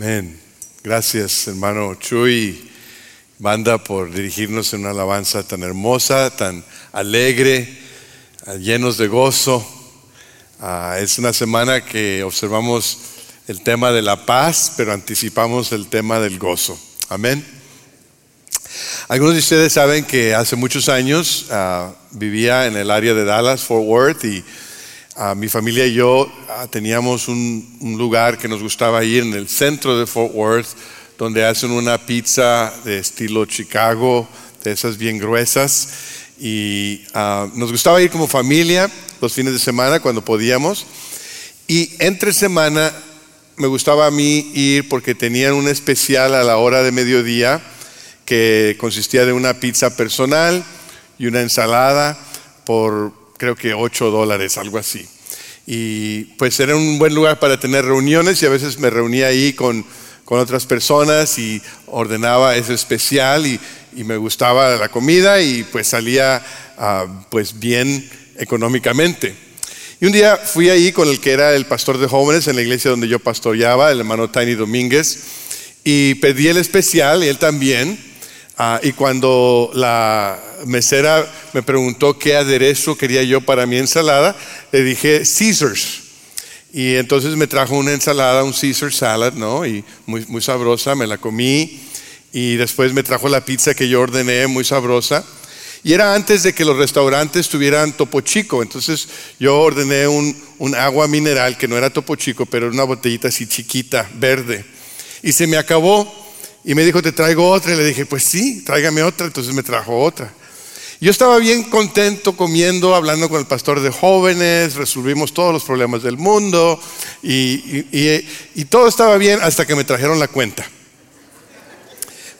Amén. Gracias, hermano Chuy, banda, por dirigirnos en una alabanza tan hermosa, tan alegre, ah, llenos de gozo. Ah, es una semana que observamos el tema de la paz, pero anticipamos el tema del gozo. Amén. Algunos de ustedes saben que hace muchos años ah, vivía en el área de Dallas, Fort Worth, y mi familia y yo ah, teníamos un, lugar que nos gustaba ir en el centro de Fort Worth, donde hacen una pizza de estilo Chicago, de esas bien gruesas. Y ah, nos gustaba ir como familia los fines de semana cuando podíamos. Y entre semana me gustaba a mí ir porque tenían un especial a la hora de mediodía que consistía de una pizza personal y una ensalada por creo que 8 dólares, algo así. Y pues era un buen lugar para tener reuniones y a veces me reunía ahí con, con otras personas y ordenaba ese especial y, y, me gustaba la comida y pues salía ah, pues bien económicamente. Y un día fui ahí con el que era el pastor de jóvenes en la iglesia donde yo pastoreaba, el hermano Tiny Domínguez, y pedí el especial y él también. Ah, y cuando la mesera me preguntó qué aderezo quería yo para mi ensalada, le dije Caesars. Y entonces me trajo una ensalada, un Caesar salad, ¿no? Y muy, muy sabrosa, me la comí. Y después me trajo la pizza que yo ordené, muy sabrosa. Y era antes de que los restaurantes tuvieran topo chico. Entonces yo ordené un, un agua mineral que no era topo chico, pero era una botellita así chiquita, verde. Y se me acabó. Y me dijo, te traigo otra. Y le dije, pues sí, tráigame otra. Entonces me trajo otra. Yo estaba bien contento comiendo, hablando con el pastor de jóvenes, resolvimos todos los problemas del mundo y, y, todo estaba bien hasta que me trajeron la cuenta.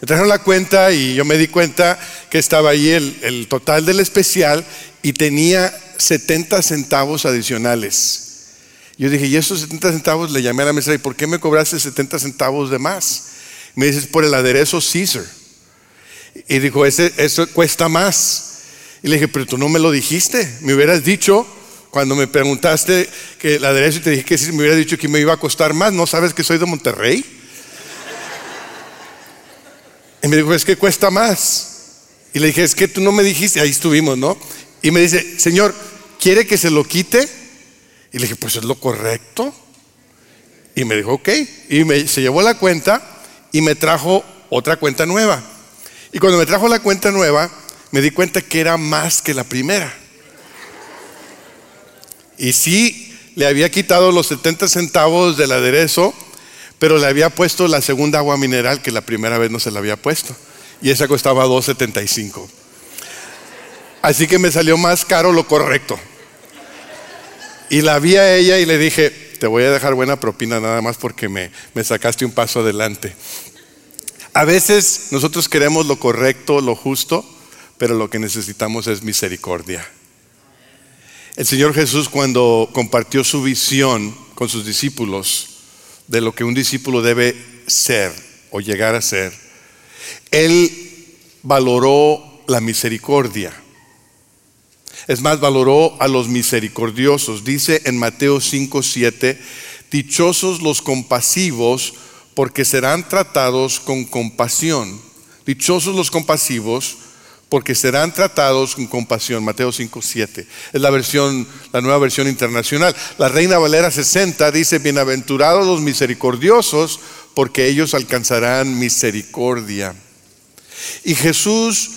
Me trajeron la cuenta y yo me di cuenta que estaba ahí el, total del especial y tenía 70 centavos adicionales. Yo dije, y esos 70 centavos le llamé a la mesa y ¿por qué me cobraste 70 centavos de más? Me dices, por el aderezo Caesar. Y dijo, ese, eso cuesta más. Y le dije, pero tú no me lo dijiste. Me hubieras dicho, cuando me preguntaste que el aderezo y te dije que sí, me hubieras dicho que me iba a costar más. ¿No sabes que soy de Monterrey? Y me dijo, es que cuesta más. Y le dije, es que tú no me dijiste. Ahí estuvimos, ¿no? Y me dice, Señor, ¿quiere que se lo quite? Y le dije, pues es lo correcto. Y me dijo, ok. Y me, se llevó la cuenta y me trajo otra cuenta nueva. Y cuando me trajo la cuenta nueva, me di cuenta que era más que la primera. Y sí, le había quitado los 70 centavos del aderezo, pero le había puesto la segunda agua mineral que la primera vez no se la había puesto. Y esa costaba 2.75. Así que me salió más caro lo correcto. Y la vi a ella y le dije, te voy a dejar buena propina nada más porque me, me sacaste un paso adelante. A veces nosotros queremos lo correcto, lo justo, pero lo que necesitamos es misericordia. El Señor Jesús cuando compartió su visión con sus discípulos de lo que un discípulo debe ser o llegar a ser, Él valoró la misericordia. Es más, valoró a los misericordiosos. Dice en Mateo 5, 7, dichosos los compasivos porque serán tratados con compasión. Dichosos los compasivos porque serán tratados con compasión. Mateo 5, 7. Es la versión, la nueva versión internacional. La Reina Valera 60 dice, bienaventurados los misericordiosos, porque ellos alcanzarán misericordia. Y Jesús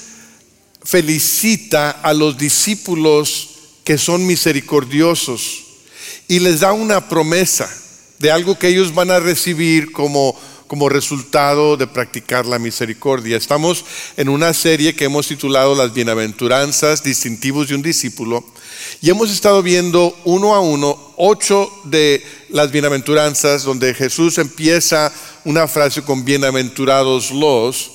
felicita a los discípulos que son misericordiosos y les da una promesa de algo que ellos van a recibir como, como resultado de practicar la misericordia. Estamos en una serie que hemos titulado Las bienaventuranzas distintivos de un discípulo y hemos estado viendo uno a uno ocho de las bienaventuranzas donde Jesús empieza una frase con bienaventurados los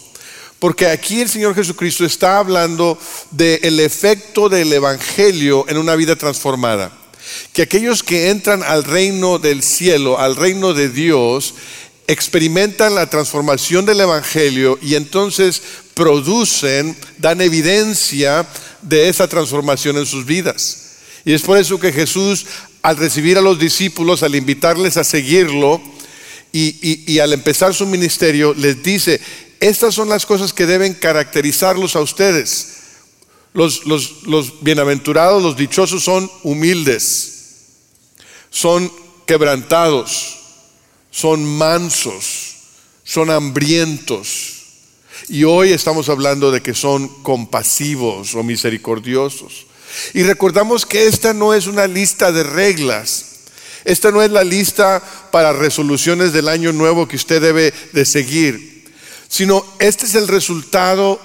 porque aquí el Señor Jesucristo está hablando del efecto del Evangelio en una vida transformada. Que aquellos que entran al reino del cielo, al reino de Dios, experimentan la transformación del Evangelio y entonces producen, dan evidencia de esa transformación en sus vidas. Y es por eso que Jesús, al recibir a los discípulos, al invitarles a seguirlo, y, al empezar su ministerio les dice, estas son las cosas que deben caracterizarlos a ustedes. Los, los, bienaventurados, los dichosos son humildes, son quebrantados, son mansos, son hambrientos. Y hoy estamos hablando de que son compasivos o misericordiosos. Y recordamos que esta no es una lista de reglas. Esta no es la lista para resoluciones del año nuevo que usted debe de seguir, sino este es el resultado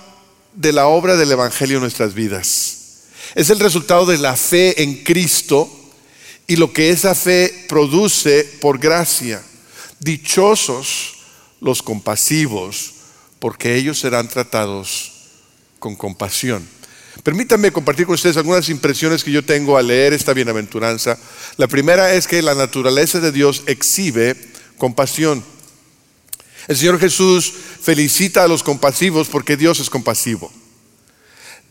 de la obra del Evangelio en nuestras vidas. Es el resultado de la fe en Cristo y lo que esa fe produce por gracia. Dichosos los compasivos, porque ellos serán tratados con compasión. Permítanme compartir con ustedes algunas impresiones que yo tengo al leer esta bienaventuranza. La primera es que la naturaleza de Dios exhibe compasión. El Señor Jesús felicita a los compasivos porque Dios es compasivo.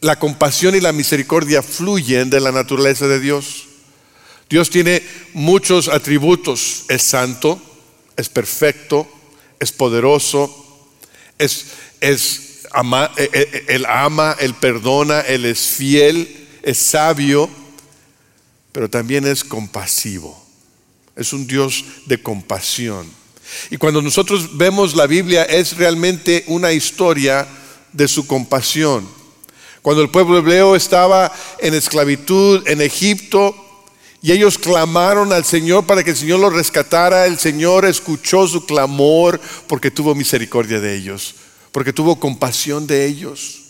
La compasión y la misericordia fluyen de la naturaleza de Dios. Dios tiene muchos atributos. Es santo, es perfecto, es poderoso, es, es ama, eh, eh, eh, él ama, Él perdona, Él es fiel, es sabio, pero también es compasivo. Es un Dios de compasión. Y cuando nosotros vemos la Biblia es realmente una historia de su compasión. Cuando el pueblo hebreo estaba en esclavitud en Egipto y ellos clamaron al Señor para que el Señor los rescatara, el Señor escuchó su clamor porque tuvo misericordia de ellos porque tuvo compasión de ellos.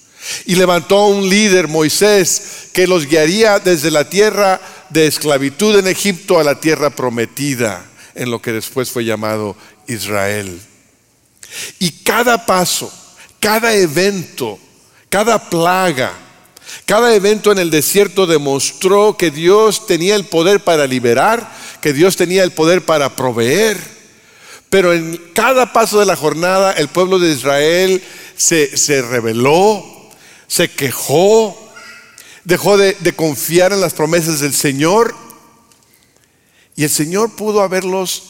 Y levantó un líder, Moisés, que los guiaría desde la tierra de esclavitud en Egipto a la tierra prometida, en lo que después fue llamado Israel. Y cada paso, cada evento, cada plaga, cada evento en el desierto demostró que Dios tenía el poder para liberar, que Dios tenía el poder para proveer pero en cada paso de la jornada el pueblo de Israel se, se rebeló, se quejó, dejó de, de confiar en las promesas del Señor. Y el Señor pudo haberlos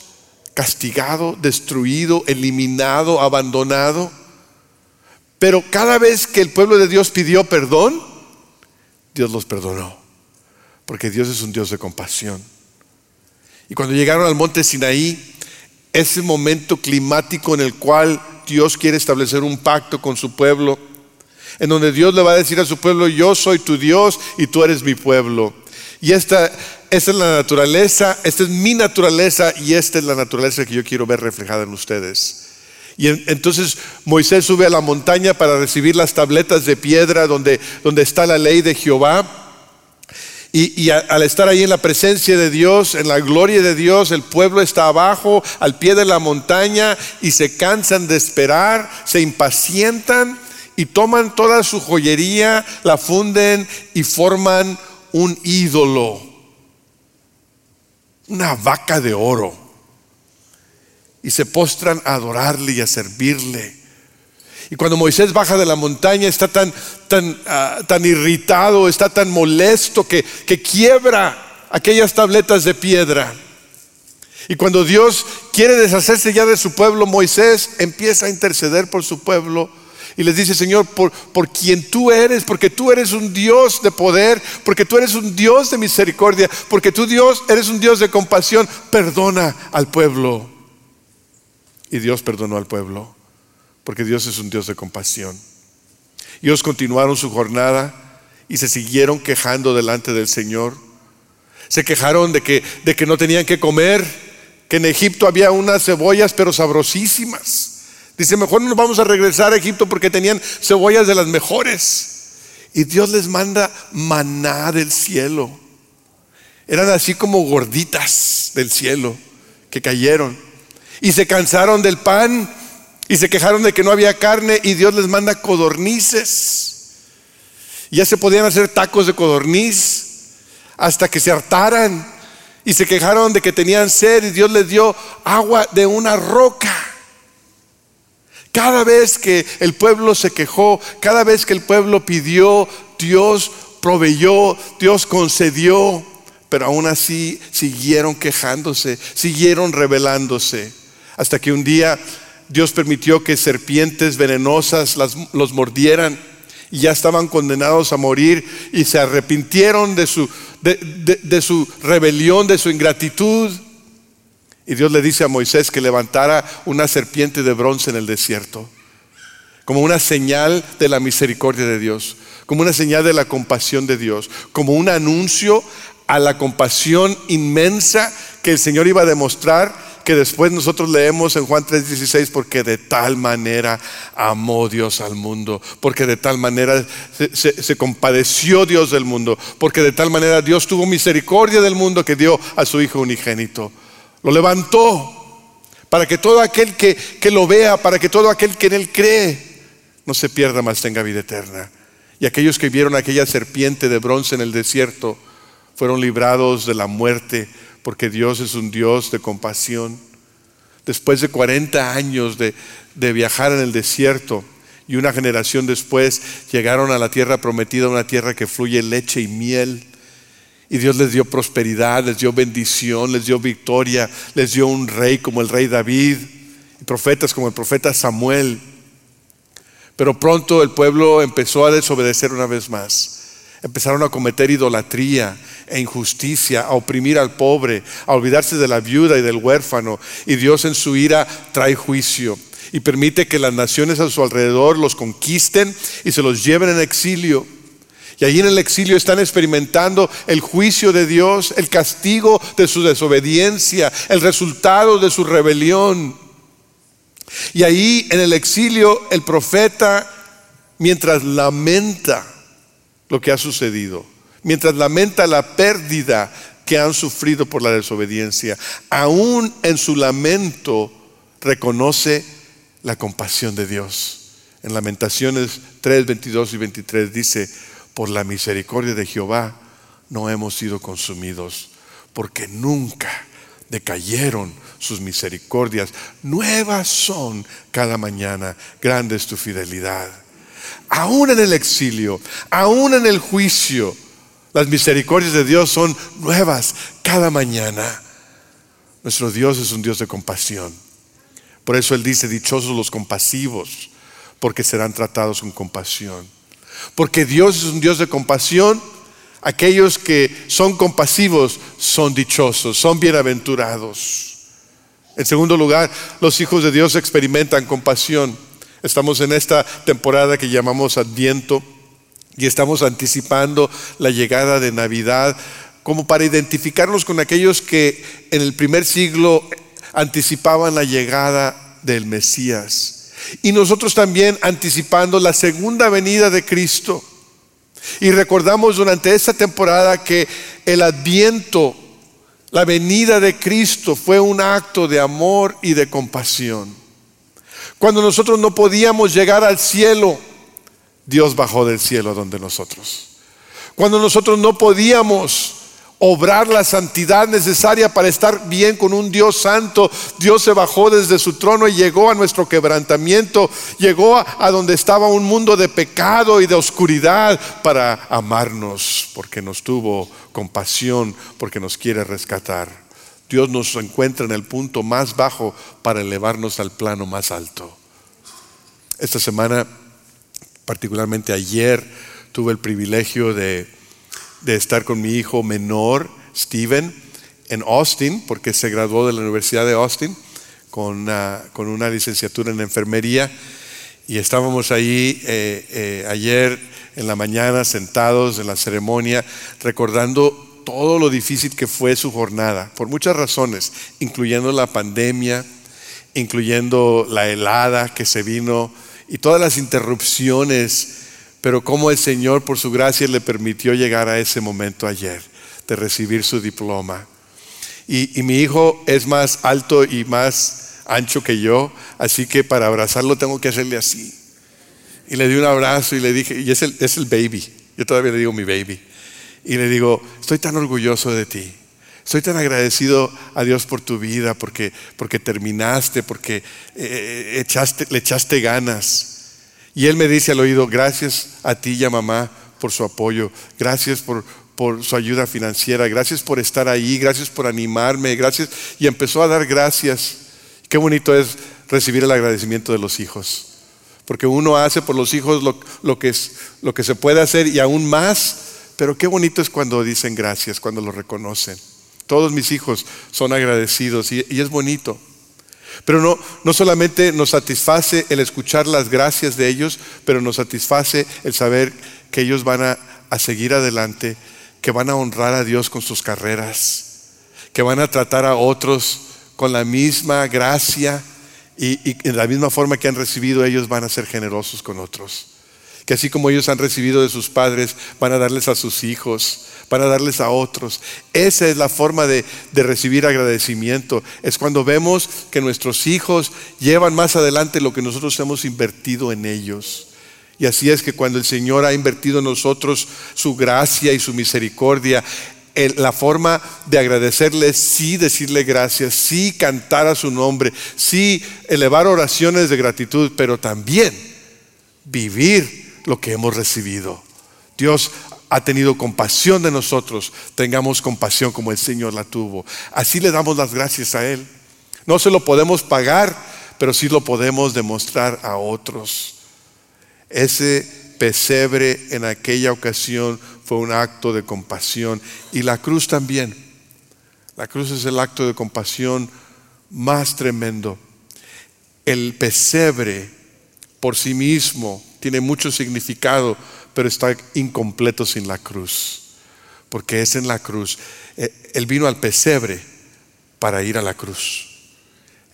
castigado, destruido, eliminado, abandonado. Pero cada vez que el pueblo de Dios pidió perdón, Dios los perdonó. Porque Dios es un Dios de compasión. Y cuando llegaron al monte Sinaí, ese momento climático en el cual Dios quiere establecer un pacto con su pueblo, en donde Dios le va a decir a su pueblo, yo soy tu Dios y tú eres mi pueblo. Y esta, es la naturaleza, esta es mi naturaleza y esta es la naturaleza que yo quiero ver reflejada en ustedes. Y entonces Moisés sube a la montaña para recibir las tabletas de piedra donde, donde está la ley de Jehová. Y, al estar ahí en la presencia de Dios, en la gloria de Dios, el pueblo está abajo, al pie de la montaña, y se cansan de esperar, se impacientan y toman toda su joyería, la funden y forman un ídolo, una vaca de oro, y se postran a adorarle y a servirle. Y cuando Moisés baja de la montaña está tan, tan, ah, tan irritado, está tan molesto que, que quiebra aquellas tabletas de piedra. Y cuando Dios quiere deshacerse ya de su pueblo, Moisés empieza a interceder por su pueblo y les dice, Señor, por, por quien tú eres, porque tú eres un Dios de poder, porque tú eres un Dios de misericordia, porque tú Dios eres un Dios de compasión, perdona al pueblo. Y Dios perdonó al pueblo porque Dios es un Dios de compasión. Ellos continuaron su jornada y se siguieron quejando delante del Señor. Se quejaron de que, de que no tenían que comer, que en Egipto había unas cebollas pero sabrosísimas. Dice, mejor no nos vamos a regresar a Egipto porque tenían cebollas de las mejores. Y Dios les manda maná del cielo. Eran así como gorditas del cielo que cayeron. Y se cansaron del pan y se quejaron de que no había carne y Dios les manda codornices. Ya se podían hacer tacos de codorniz hasta que se hartaran y se quejaron de que tenían sed y Dios les dio agua de una roca. Cada vez que el pueblo se quejó, cada vez que el pueblo pidió, Dios proveyó, Dios concedió, pero aún así siguieron quejándose, siguieron rebelándose hasta que un día Dios permitió que serpientes venenosas los mordieran y ya estaban condenados a morir y se arrepintieron de su, de su rebelión, de su ingratitud. Y Dios le dice a Moisés que levantara una serpiente de bronce en el desierto, como una señal de la misericordia de Dios, como una señal de la compasión de Dios, como un anuncio a la compasión inmensa que el Señor iba a demostrar, que después nosotros leemos en Juan 3:16, porque de tal manera amó Dios al mundo, porque de tal manera se, compadeció Dios del mundo, porque de tal manera Dios tuvo misericordia del mundo que dio a su Hijo unigénito. Lo levantó para que todo aquel que, que lo vea, para que todo aquel que en él cree, no se pierda, más tenga vida eterna. Y aquellos que vieron aquella serpiente de bronce en el desierto, fueron librados de la muerte, porque Dios es un Dios de compasión. Después de 40 años de, de viajar en el desierto y una generación después llegaron a la tierra prometida, una tierra que fluye leche y miel. Y Dios les dio prosperidad, les dio bendición, les dio victoria, les dio un rey como el rey David, y profetas como el profeta Samuel. Pero pronto el pueblo empezó a desobedecer una vez más. Empezaron a cometer idolatría e injusticia, a oprimir al pobre, a olvidarse de la viuda y del huérfano. Y Dios en su ira trae juicio y permite que las naciones a su alrededor los conquisten y se los lleven en exilio. Y allí en el exilio están experimentando el juicio de Dios, el castigo de su desobediencia, el resultado de su rebelión. Y ahí en el exilio el profeta, mientras lamenta, lo que ha sucedido, mientras lamenta la pérdida que han sufrido por la desobediencia, aún en su lamento reconoce la compasión de Dios. En Lamentaciones 3, 22 y 23 dice, por la misericordia de Jehová no hemos sido consumidos, porque nunca decayeron sus misericordias. Nuevas son cada mañana, grande es tu fidelidad aún en el exilio, aún en el juicio, las misericordias de Dios son nuevas cada mañana. Nuestro Dios es un Dios de compasión. Por eso Él dice, dichosos los compasivos, porque serán tratados con compasión. Porque Dios es un Dios de compasión, aquellos que son compasivos son dichosos, son bienaventurados. En segundo lugar, los hijos de Dios experimentan compasión. Estamos en esta temporada que llamamos Adviento y estamos anticipando la llegada de Navidad como para identificarnos con aquellos que en el primer siglo anticipaban la llegada del Mesías. Y nosotros también anticipando la segunda venida de Cristo. Y recordamos durante esta temporada que el adviento, la venida de Cristo fue un acto de amor y de compasión. Cuando nosotros no podíamos llegar al cielo, Dios bajó del cielo donde nosotros. Cuando nosotros no podíamos obrar la santidad necesaria para estar bien con un Dios santo, Dios se bajó desde su trono y llegó a nuestro quebrantamiento, llegó a, donde estaba un mundo de pecado y de oscuridad para amarnos, porque nos tuvo compasión, porque nos quiere rescatar. Dios nos encuentra en el punto más bajo para elevarnos al plano más alto. Esta semana, particularmente ayer, tuve el privilegio de, estar con mi hijo menor, Steven, en Austin, porque se graduó de la Universidad de Austin con una, licenciatura en enfermería. Y estábamos ahí eh, eh, ayer en la mañana sentados en la ceremonia recordando todo lo difícil que fue su jornada, por muchas razones, incluyendo la pandemia, incluyendo la helada que se vino y todas las interrupciones, pero cómo el Señor por su gracia le permitió llegar a ese momento ayer de recibir su diploma. Y, mi hijo es más alto y más ancho que yo, así que para abrazarlo tengo que hacerle así. Y le di un abrazo y le dije, y es el, es el baby, yo todavía le digo mi baby y le digo, estoy tan orgulloso de ti. Estoy tan agradecido a Dios por tu vida, porque, porque terminaste, porque eh, eh, echaste, le echaste ganas. Y él me dice al oído, gracias a ti y a mamá por su apoyo, gracias por, por su ayuda financiera, gracias por estar ahí, gracias por animarme, gracias. Y empezó a dar gracias. Qué bonito es recibir el agradecimiento de los hijos. Porque uno hace por los hijos lo, que, es, lo que se puede hacer y aún más. Pero qué bonito es cuando dicen gracias, cuando lo reconocen. Todos mis hijos son agradecidos y, es bonito. Pero no, no solamente nos satisface el escuchar las gracias de ellos, pero nos satisface el saber que ellos van a, a seguir adelante, que van a honrar a Dios con sus carreras, que van a tratar a otros con la misma gracia y, y en la misma forma que han recibido ellos van a ser generosos con otros. Que así como ellos han recibido de sus padres, van a darles a sus hijos, van a darles a otros. Esa es la forma de, recibir agradecimiento. Es cuando vemos que nuestros hijos llevan más adelante lo que nosotros hemos invertido en ellos. Y así es que cuando el Señor ha invertido en nosotros su gracia y su misericordia, la forma de agradecerle, sí decirle gracias, sí cantar a su nombre, sí elevar oraciones de gratitud, pero también vivir lo que hemos recibido. Dios ha tenido compasión de nosotros, tengamos compasión como el Señor la tuvo. Así le damos las gracias a Él. No se lo podemos pagar, pero sí lo podemos demostrar a otros. Ese pesebre en aquella ocasión fue un acto de compasión y la cruz también. La cruz es el acto de compasión más tremendo. El pesebre por sí mismo tiene mucho significado, pero está incompleto sin la cruz, porque es en la cruz. Eh, él vino al pesebre para ir a la cruz.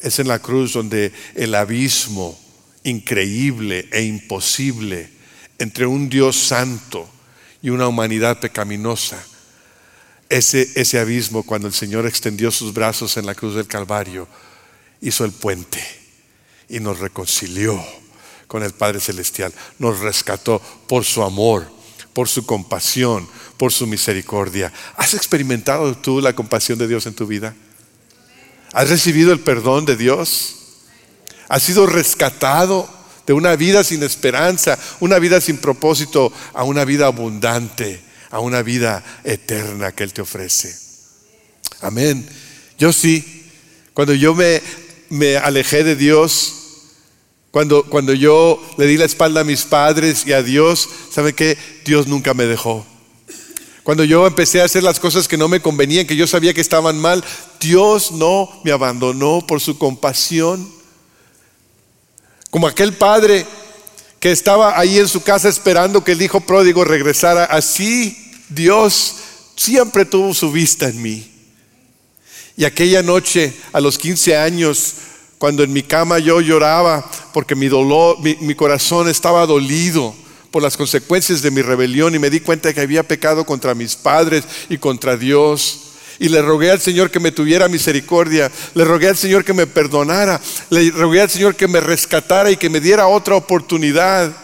Es en la cruz donde el abismo increíble e imposible entre un Dios santo y una humanidad pecaminosa. Ese, ese abismo, cuando el Señor extendió sus brazos en la cruz del Calvario, hizo el puente y nos reconcilió con el Padre Celestial. Nos rescató por su amor, por su compasión, por su misericordia. ¿Has experimentado tú la compasión de Dios en tu vida? ¿Has recibido el perdón de Dios? ¿Has sido rescatado de una vida sin esperanza, una vida sin propósito, a una vida abundante, a una vida eterna que Él te ofrece. Amén. Yo sí, cuando yo me, me alejé de Dios, cuando, cuando yo le di la espalda a mis padres y a Dios, ¿sabe qué? Dios nunca me dejó. Cuando yo empecé a hacer las cosas que no me convenían, que yo sabía que estaban mal, Dios no me abandonó por su compasión. Como aquel padre que estaba ahí en su casa esperando que el hijo pródigo regresara. Así Dios siempre tuvo su vista en mí. Y aquella noche, a los 15 años, cuando en mi cama yo lloraba porque mi dolor, mi, corazón estaba dolido por las consecuencias de mi rebelión y me di cuenta que había pecado contra mis padres y contra Dios y le rogué al Señor que me tuviera misericordia, le rogué al Señor que me perdonara, le rogué al Señor que me rescatara y que me diera otra oportunidad.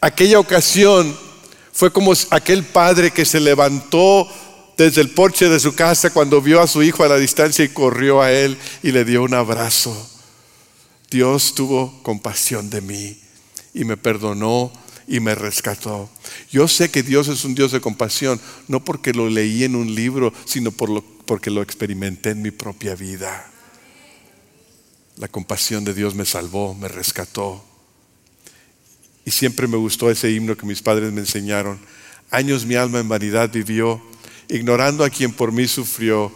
Aquella ocasión fue como aquel padre que se levantó desde el porche de su casa cuando vio a su hijo a la distancia y corrió a él y le dio un abrazo. Dios tuvo compasión de mí y me perdonó y me rescató. Yo sé que Dios es un Dios de compasión, no porque lo leí en un libro, sino por lo, porque lo experimenté en mi propia vida. La compasión de Dios me salvó, me rescató. Y siempre me gustó ese himno que mis padres me enseñaron. Años mi alma en vanidad vivió, ignorando a quien por mí sufrió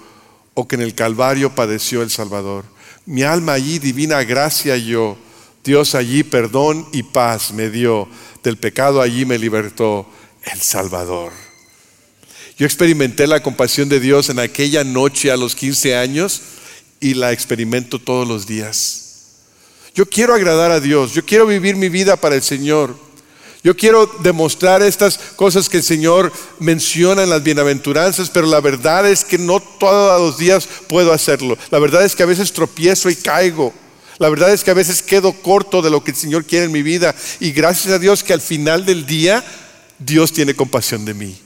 o que en el Calvario padeció el Salvador. Mi alma allí divina gracia yo, Dios allí perdón y paz me dio del pecado allí me libertó el Salvador. Yo experimenté la compasión de Dios en aquella noche a los 15 años y la experimento todos los días. Yo quiero agradar a Dios, yo quiero vivir mi vida para el Señor. Yo quiero demostrar estas cosas que el Señor menciona en las bienaventuranzas, pero la verdad es que no todos los días puedo hacerlo. La verdad es que a veces tropiezo y caigo. La verdad es que a veces quedo corto de lo que el Señor quiere en mi vida y gracias a Dios que al final del día Dios tiene compasión de mí.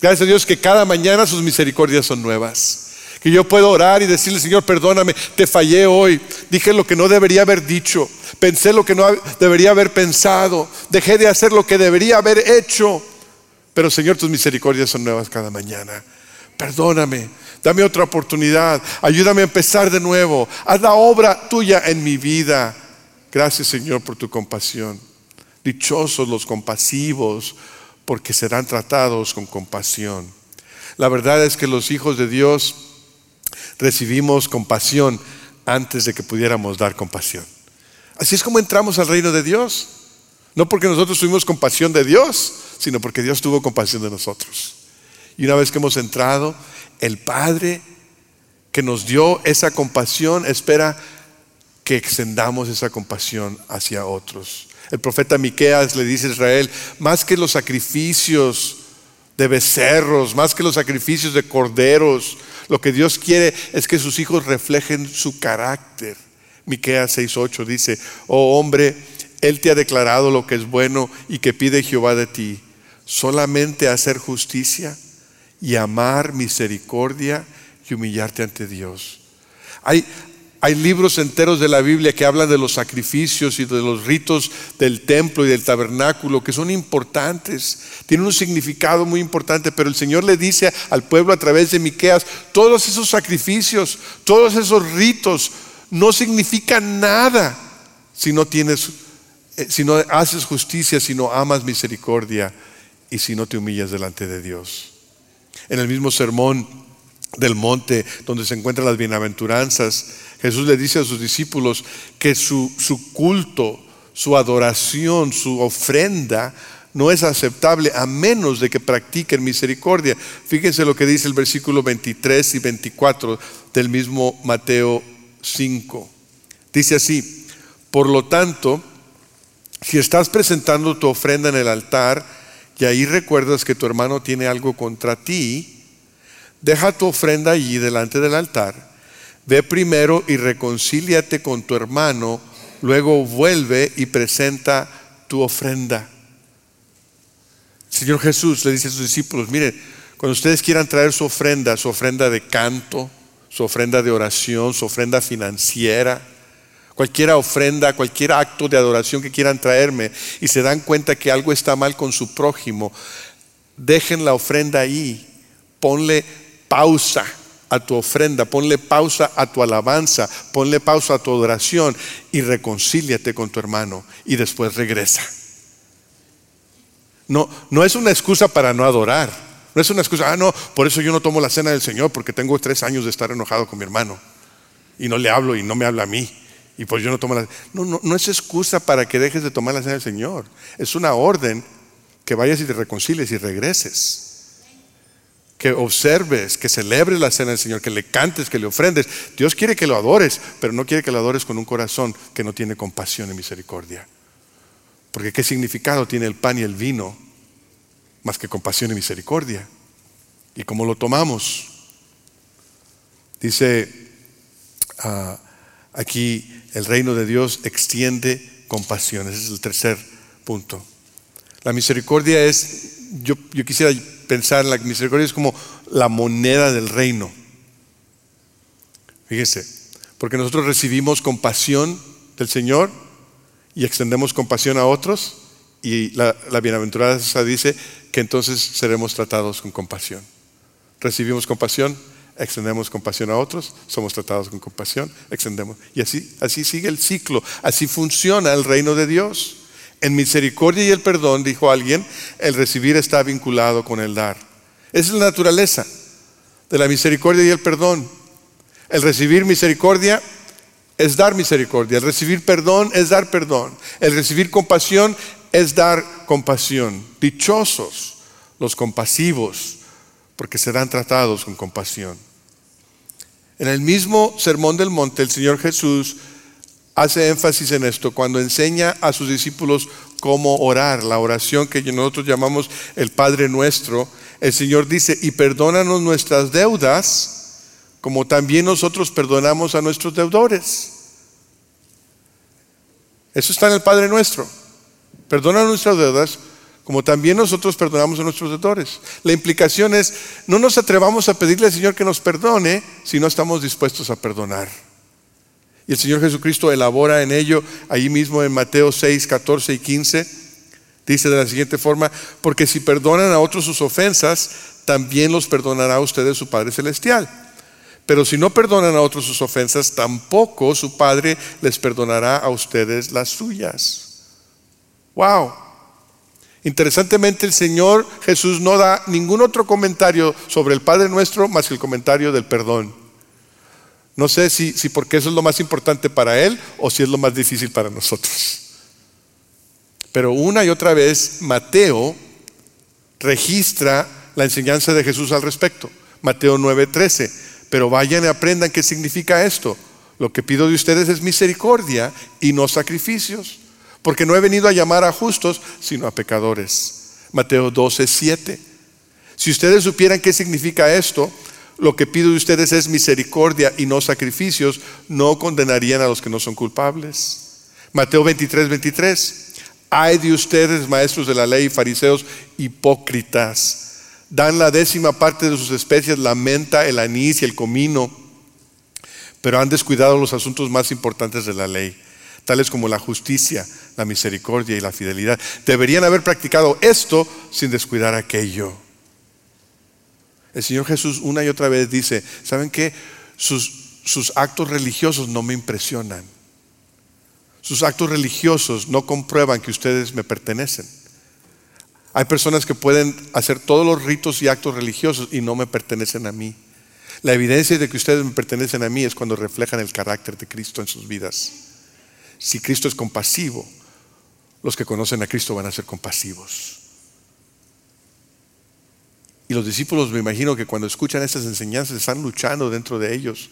Gracias a Dios que cada mañana sus misericordias son nuevas. Que yo puedo orar y decirle, Señor, perdóname, te fallé hoy. Dije lo que no debería haber dicho. Pensé lo que no debería haber pensado. Dejé de hacer lo que debería haber hecho. Pero Señor, tus misericordias son nuevas cada mañana. Perdóname. Dame otra oportunidad. Ayúdame a empezar de nuevo. Haz la obra tuya en mi vida. Gracias Señor por tu compasión. Dichosos los compasivos, porque serán tratados con compasión. La verdad es que los hijos de Dios recibimos compasión antes de que pudiéramos dar compasión. Así es como entramos al reino de Dios. No porque nosotros tuvimos compasión de Dios, sino porque Dios tuvo compasión de nosotros. Y una vez que hemos entrado, el Padre que nos dio esa compasión espera que extendamos esa compasión hacia otros. El profeta Miqueas le dice a Israel, más que los sacrificios de becerros, más que los sacrificios de corderos, lo que Dios quiere es que sus hijos reflejen su carácter. Miqueas 6:8 dice, "Oh hombre, él te ha declarado lo que es bueno y que pide Jehová de ti, solamente hacer justicia y amar misericordia y humillarte ante Dios. Hay, hay libros enteros de la Biblia que hablan de los sacrificios y de los ritos del templo y del tabernáculo que son importantes, tienen un significado muy importante, pero el Señor le dice al pueblo a través de Miqueas, todos esos sacrificios, todos esos ritos no significan nada si no tienes eh, si no haces justicia, si no amas misericordia y si no te humillas delante de Dios. En el mismo sermón del monte donde se encuentran las bienaventuranzas, Jesús le dice a sus discípulos que su, culto, su adoración, su ofrenda no es aceptable a menos de que practiquen misericordia. Fíjense lo que dice el versículo 23 y 24 del mismo Mateo 5. Dice así, por lo tanto, si estás presentando tu ofrenda en el altar y ahí recuerdas que tu hermano tiene algo contra ti, deja tu ofrenda allí delante del altar, ve primero y reconcíliate con tu hermano, luego vuelve y presenta tu ofrenda. Señor Jesús le dice a sus discípulos, miren, cuando ustedes quieran traer su ofrenda, su ofrenda de canto, su ofrenda de oración, su ofrenda financiera, cualquier ofrenda, cualquier acto de adoración que quieran traerme y se dan cuenta que algo está mal con su prójimo, dejen la ofrenda ahí, ponle pausa a tu ofrenda, ponle pausa a tu alabanza, ponle pausa a tu adoración y reconcíliate con tu hermano y después regresa. No, no es una excusa para no adorar. No es una excusa, ah, no, por eso yo no tomo la cena del Señor, porque tengo tres años de estar enojado con mi hermano. Y no le hablo y no me habla a mí. Y pues yo no tomo la no, no, no es excusa para que dejes de tomar la cena del Señor. Es una orden que vayas y te reconcilies y regreses. Que observes, que celebres la cena del Señor, que le cantes, que le ofrendes. Dios quiere que lo adores, pero no quiere que lo adores con un corazón que no tiene compasión y misericordia. Porque ¿qué significado tiene el pan y el vino más que compasión y misericordia? ¿Y cómo lo tomamos? Dice uh, aquí el reino de Dios extiende compasión. Ese es el tercer punto. La misericordia es, yo quisiera pensar en la misericordia es como la moneda del reino. Fíjese, porque nosotros recibimos compasión del Señor y extendemos compasión a otros y la, la bienaventuranza dice que entonces seremos tratados con compasión. Recibimos compasión, extendemos compasión a otros, somos tratados con compasión, extendemos. Y así, así sigue el ciclo, así funciona el reino de Dios. En misericordia y el perdón, dijo alguien, el recibir está vinculado con el dar. Esa es la naturaleza de la misericordia y el perdón. El recibir misericordia es dar misericordia. El recibir perdón es dar perdón. El recibir compasión es dar compasión. Dichosos los compasivos, porque serán tratados con compasión. En el mismo Sermón del Monte, el Señor Jesús hace énfasis en esto cuando enseña a sus discípulos cómo orar, la oración que nosotros llamamos el Padre Nuestro. El Señor dice, y perdónanos nuestras deudas, como también nosotros perdonamos a nuestros deudores. Eso está en el Padre Nuestro. Perdona nuestras deudas como también nosotros perdonamos a nuestros deudores. La implicación es, no nos atrevamos a pedirle al Señor que nos perdone si no estamos dispuestos a perdonar. Y el Señor Jesucristo elabora en ello, ahí mismo en Mateo 6, 14 y 15, dice de la siguiente forma, porque si perdonan a otros sus ofensas, también los perdonará a ustedes su Padre Celestial. Pero si no perdonan a otros sus ofensas, tampoco su Padre les perdonará a ustedes las suyas. Wow. Interesantemente, el Señor Jesús no da ningún otro comentario sobre el Padre nuestro más que el comentario del perdón. No sé si, porque eso es lo más importante para Él o si es lo más difícil para nosotros. Pero una y otra vez Mateo registra la enseñanza de Jesús al respecto. Mateo 9:13. Pero vayan y aprendan qué significa esto. Lo que pido de ustedes es misericordia y no sacrificios, porque no he venido a llamar a justos, sino a pecadores. Mateo 12:7. Si ustedes supieran qué significa esto, lo que pido de ustedes es misericordia y no sacrificios, no condenarían a los que no son culpables. Mateo 23, 23. Ay de ustedes, maestros de la ley, fariseos hipócritas. Dan la décima parte de sus especies, la menta, el anís y el comino, pero han descuidado los asuntos más importantes de la ley, tales como la justicia, la misericordia y la fidelidad. Deberían haber practicado esto sin descuidar aquello. El Señor Jesús una y otra vez dice, ¿saben qué? Sus, sus actos religiosos no me impresionan. Sus actos religiosos no comprueban que ustedes me pertenecen. Hay personas que pueden hacer todos los ritos y actos religiosos y no me pertenecen a mí. La evidencia de que ustedes me pertenecen a mí es cuando reflejan el carácter de Cristo en sus vidas. Si Cristo es compasivo, los que conocen a Cristo van a ser compasivos. Y los discípulos me imagino que cuando escuchan estas enseñanzas están luchando dentro de ellos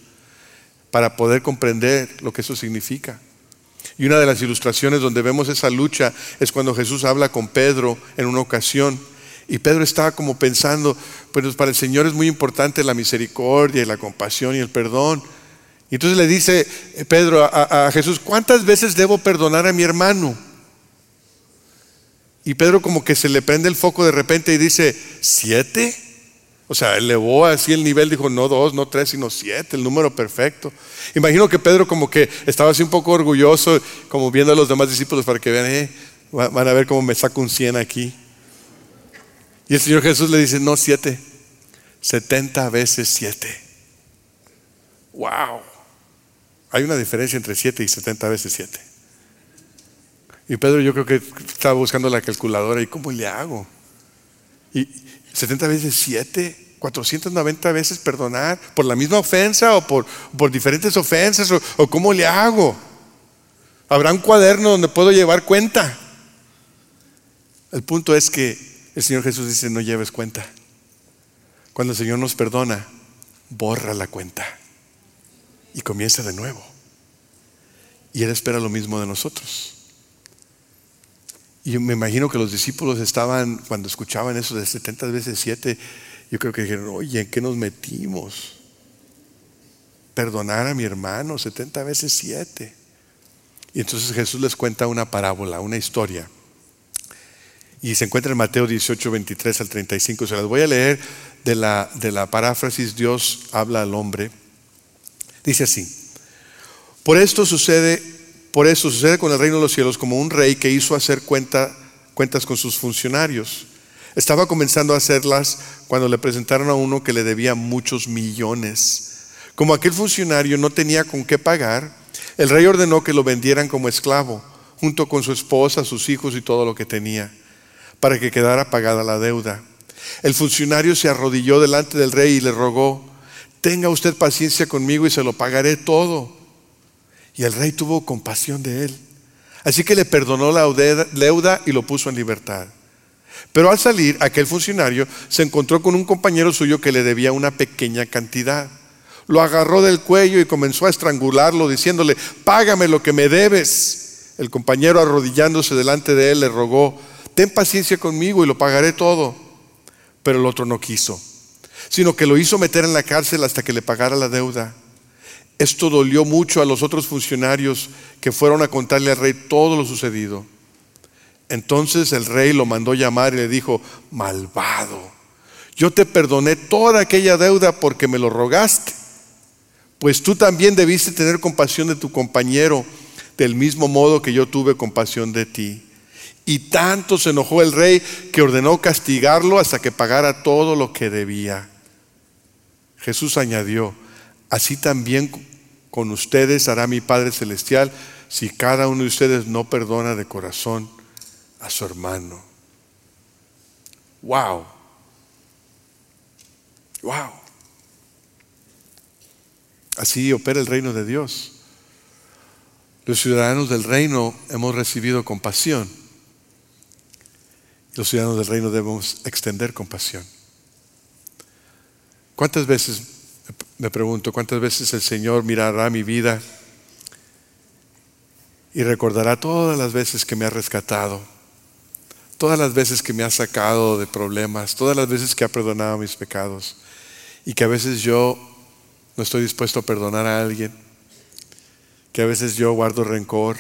para poder comprender lo que eso significa. Y una de las ilustraciones donde vemos esa lucha es cuando Jesús habla con Pedro en una ocasión. Y Pedro estaba como pensando, pues para el Señor es muy importante la misericordia y la compasión y el perdón. Y entonces le dice Pedro a Jesús, ¿cuántas veces debo perdonar a mi hermano? Y Pedro como que se le prende el foco de repente y dice, ¿siete? O sea, elevó así el nivel, dijo, no dos, no tres, sino siete, el número perfecto. Imagino que Pedro como que estaba así un poco orgulloso, como viendo a los demás discípulos para que vean, eh, van a ver cómo me saco un cien aquí. Y el Señor Jesús le dice, no, siete, setenta veces siete. Wow. Hay una diferencia entre siete y setenta veces siete. Y Pedro yo creo que estaba buscando la calculadora y cómo le hago. Y, 70 veces 7, 490 veces perdonar por la misma ofensa o por, por diferentes ofensas o, o cómo le hago. Habrá un cuaderno donde puedo llevar cuenta. El punto es que el Señor Jesús dice, no lleves cuenta. Cuando el Señor nos perdona, borra la cuenta y comienza de nuevo. Y Él espera lo mismo de nosotros. Y me imagino que los discípulos estaban, cuando escuchaban eso de 70 veces 7, yo creo que dijeron, oye, ¿en qué nos metimos? Perdonar a mi hermano 70 veces 7. Y entonces Jesús les cuenta una parábola, una historia. Y se encuentra en Mateo 18, 23 al 35. Se las voy a leer de la, de la paráfrasis Dios habla al hombre. Dice así, por esto sucede por eso sucede con el reino de los cielos como un rey que hizo hacer cuenta, cuentas con sus funcionarios. Estaba comenzando a hacerlas cuando le presentaron a uno que le debía muchos millones. Como aquel funcionario no tenía con qué pagar, el rey ordenó que lo vendieran como esclavo, junto con su esposa, sus hijos y todo lo que tenía, para que quedara pagada la deuda. El funcionario se arrodilló delante del rey y le rogó, tenga usted paciencia conmigo y se lo pagaré todo. Y el rey tuvo compasión de él. Así que le perdonó la deuda y lo puso en libertad. Pero al salir, aquel funcionario se encontró con un compañero suyo que le debía una pequeña cantidad. Lo agarró del cuello y comenzó a estrangularlo diciéndole, págame lo que me debes. El compañero arrodillándose delante de él le rogó, ten paciencia conmigo y lo pagaré todo. Pero el otro no quiso, sino que lo hizo meter en la cárcel hasta que le pagara la deuda. Esto dolió mucho a los otros funcionarios que fueron a contarle al rey todo lo sucedido. Entonces el rey lo mandó llamar y le dijo, malvado, yo te perdoné toda aquella deuda porque me lo rogaste, pues tú también debiste tener compasión de tu compañero, del mismo modo que yo tuve compasión de ti. Y tanto se enojó el rey que ordenó castigarlo hasta que pagara todo lo que debía. Jesús añadió, así también con ustedes hará mi Padre Celestial si cada uno de ustedes no perdona de corazón a su hermano. Wow. Wow. Así opera el reino de Dios. Los ciudadanos del reino hemos recibido compasión. Los ciudadanos del reino debemos extender compasión. ¿Cuántas veces, me pregunto, cuántas veces el Señor mirará mi vida y recordará todas las veces que me ha rescatado, todas las veces que me ha sacado de problemas, todas las veces que ha perdonado mis pecados y que a veces yo no estoy dispuesto a perdonar a alguien, que a veces yo guardo rencor,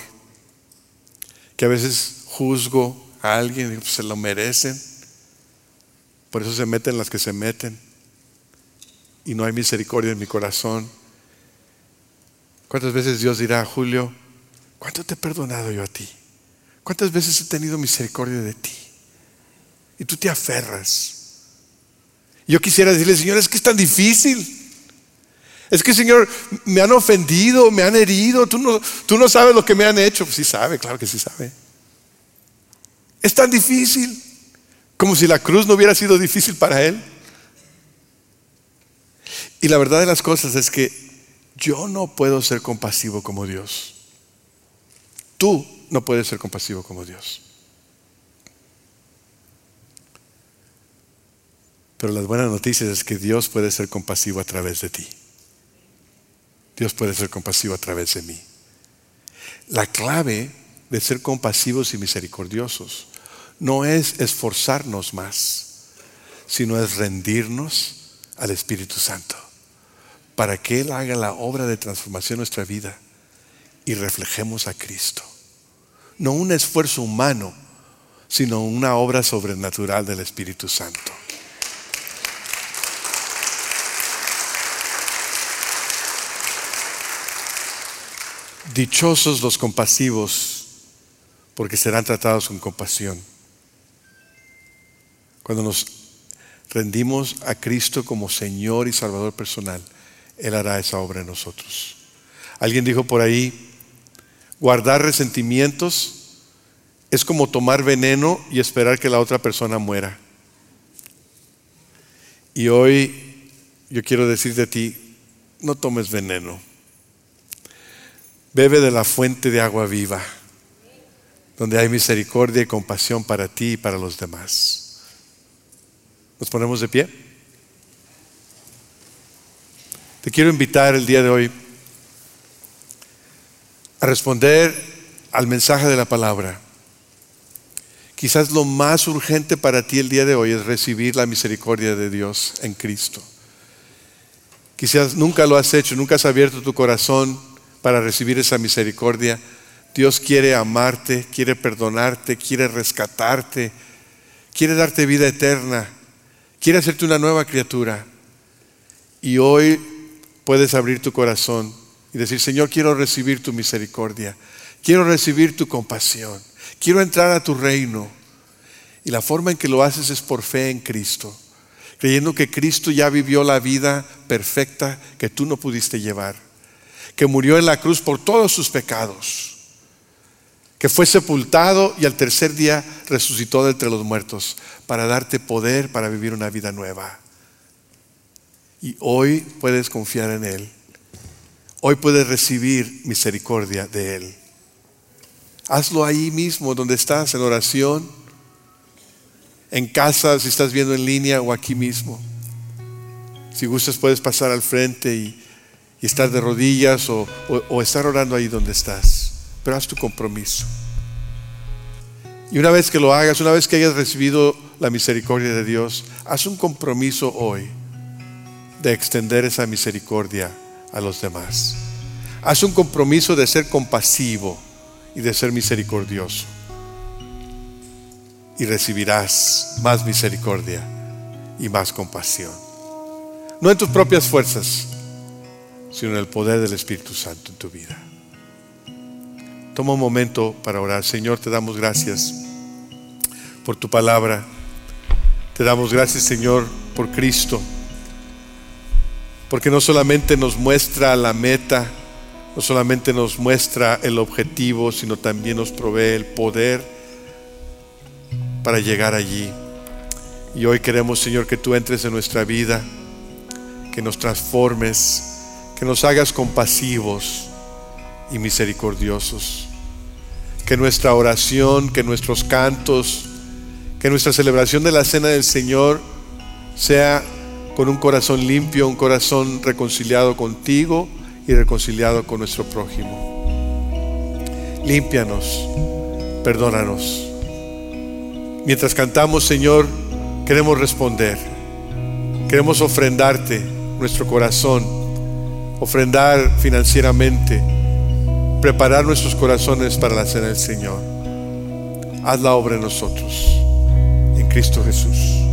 que a veces juzgo a alguien y se lo merecen, por eso se meten las que se meten y no hay misericordia en mi corazón. ¿Cuántas veces Dios dirá, Julio, ¿Cuánto te he perdonado yo a ti? ¿Cuántas veces he tenido misericordia de ti? Y tú te aferras. Yo quisiera decirle, Señor, es que es tan difícil. Es que, Señor, me han ofendido, me han herido. Tú no, tú no sabes lo que me han hecho. Pues sí sabe, claro que sí sabe. Es tan difícil. Como si la cruz no hubiera sido difícil para Él. Y la verdad de las cosas es que yo no puedo ser compasivo como Dios. Tú no puedes ser compasivo como Dios. Pero las buenas noticias es que Dios puede ser compasivo a través de ti. Dios puede ser compasivo a través de mí. La clave de ser compasivos y misericordiosos no es esforzarnos más, sino es rendirnos al Espíritu Santo para que Él haga la obra de transformación en nuestra vida y reflejemos a Cristo. No un esfuerzo humano, sino una obra sobrenatural del Espíritu Santo. Dichosos los compasivos, porque serán tratados con compasión. Cuando nos rendimos a Cristo como Señor y Salvador personal, Él hará esa obra en nosotros. Alguien dijo por ahí, Guardar resentimientos es como tomar veneno y esperar que la otra persona muera. Y hoy yo quiero decirte a ti, no tomes veneno. Bebe de la fuente de agua viva, donde hay misericordia y compasión para ti y para los demás. ¿Nos ponemos de pie? Te quiero invitar el día de hoy a responder al mensaje de la palabra. Quizás lo más urgente para ti el día de hoy es recibir la misericordia de Dios en Cristo. Quizás nunca lo has hecho, nunca has abierto tu corazón para recibir esa misericordia. Dios quiere amarte, quiere perdonarte, quiere rescatarte, quiere darte vida eterna, quiere hacerte una nueva criatura. Y hoy puedes abrir tu corazón y decir, Señor, quiero recibir tu misericordia, quiero recibir tu compasión, quiero entrar a tu reino. Y la forma en que lo haces es por fe en Cristo, creyendo que Cristo ya vivió la vida perfecta que tú no pudiste llevar, que murió en la cruz por todos sus pecados, que fue sepultado y al tercer día resucitó de entre los muertos para darte poder para vivir una vida nueva. Y hoy puedes confiar en Él Hoy puedes recibir misericordia de Él. Hazlo ahí mismo, donde estás, en oración, en casa, si estás viendo en línea o aquí mismo. Si gustas, puedes pasar al frente y, estar de rodillas o, o estar orando ahí donde estás. Pero haz tu compromiso. Y una vez que lo hagas, una vez que hayas recibido la misericordia de Dios, haz un compromiso hoy de extender esa misericordia a los demás. Haz un compromiso de ser compasivo y de ser misericordioso. Y recibirás más misericordia y más compasión. No en tus propias fuerzas, sino en el poder del Espíritu Santo en tu vida. Toma un momento para orar. Señor, te damos gracias por tu palabra. Te damos gracias, Señor, por Cristo porque no solamente nos muestra la meta, no solamente nos muestra el objetivo, sino también nos provee el poder para llegar allí. Y hoy queremos, Señor, que tú entres en nuestra vida, que nos transformes, que nos hagas compasivos y misericordiosos. Que nuestra oración, que nuestros cantos, que nuestra celebración de la cena del Señor sea con un corazón limpio, un corazón reconciliado contigo y reconciliado con nuestro prójimo. Límpianos, perdónanos. Mientras cantamos, Señor, queremos responder. Queremos ofrendarte nuestro corazón, ofrendar financieramente, preparar nuestros corazones para la cena del Señor. Haz la obra en nosotros, en Cristo Jesús.